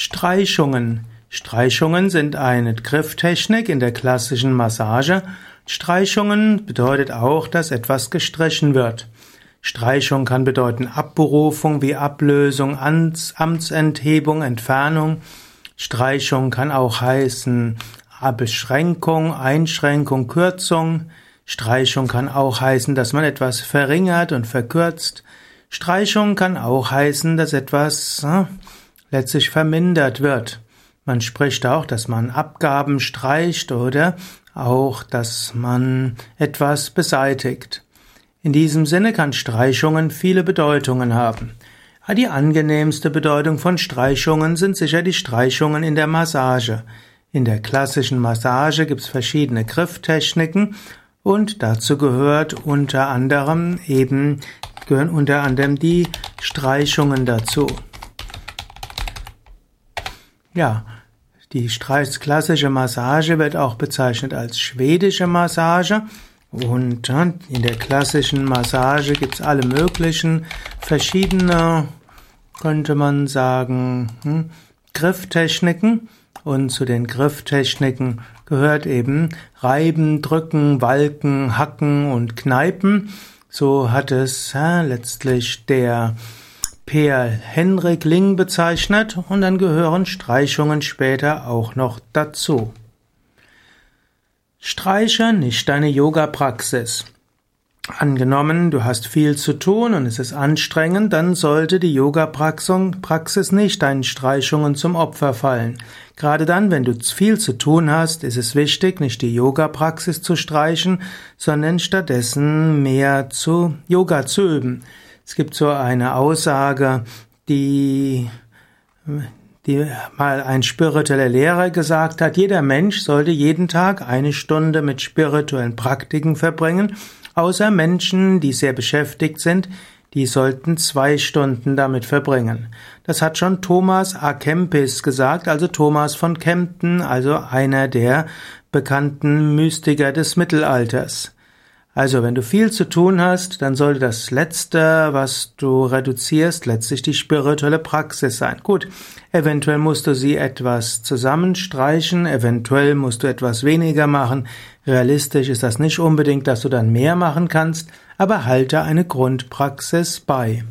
Streichungen. Streichungen sind eine Grifftechnik in der klassischen Massage. Streichungen bedeutet auch, dass etwas gestrichen wird. Streichung kann bedeuten Abberufung wie Ablösung, Amtsenthebung, Entfernung. Streichung kann auch heißen Beschränkung, Einschränkung, Kürzung. Streichung kann auch heißen, dass man etwas verringert und verkürzt. Streichung kann auch heißen, dass etwas hm, letztlich vermindert wird. Man spricht auch, dass man Abgaben streicht oder auch, dass man etwas beseitigt. In diesem Sinne kann Streichungen viele Bedeutungen haben. Die angenehmste Bedeutung von Streichungen sind sicher die Streichungen in der Massage. In der klassischen Massage gibt es verschiedene Grifftechniken und dazu gehört unter anderem eben gehören unter anderem die Streichungen dazu. Ja, die klassische Massage wird auch bezeichnet als schwedische Massage. Und in der klassischen Massage gibt es alle möglichen verschiedene, könnte man sagen, hm, Grifftechniken. Und zu den Grifftechniken gehört eben Reiben, Drücken, Walken, Hacken und Kneipen. So hat es ja, letztlich der Per Henrik Ling bezeichnet und dann gehören Streichungen später auch noch dazu. Streiche nicht deine Yoga-Praxis. Angenommen, du hast viel zu tun und es ist anstrengend, dann sollte die Yoga-Praxis nicht deinen Streichungen zum Opfer fallen. Gerade dann, wenn du viel zu tun hast, ist es wichtig, nicht die Yoga-Praxis zu streichen, sondern stattdessen mehr zu Yoga zu üben. Es gibt so eine Aussage, die die mal ein spiritueller Lehrer gesagt hat, jeder Mensch sollte jeden Tag eine Stunde mit spirituellen Praktiken verbringen, außer Menschen, die sehr beschäftigt sind, die sollten zwei Stunden damit verbringen. Das hat schon Thomas A. Kempis gesagt, also Thomas von Kempten, also einer der bekannten Mystiker des Mittelalters. Also, wenn du viel zu tun hast, dann sollte das Letzte, was du reduzierst, letztlich die spirituelle Praxis sein. Gut, eventuell musst du sie etwas zusammenstreichen, eventuell musst du etwas weniger machen. Realistisch ist das nicht unbedingt, dass du dann mehr machen kannst, aber halte eine Grundpraxis bei.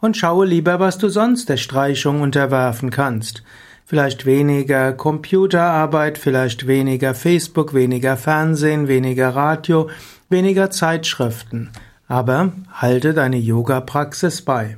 Und schaue lieber, was du sonst der Streichung unterwerfen kannst. Vielleicht weniger Computerarbeit, vielleicht weniger Facebook, weniger Fernsehen, weniger Radio, weniger Zeitschriften. Aber halte deine Yoga-Praxis bei.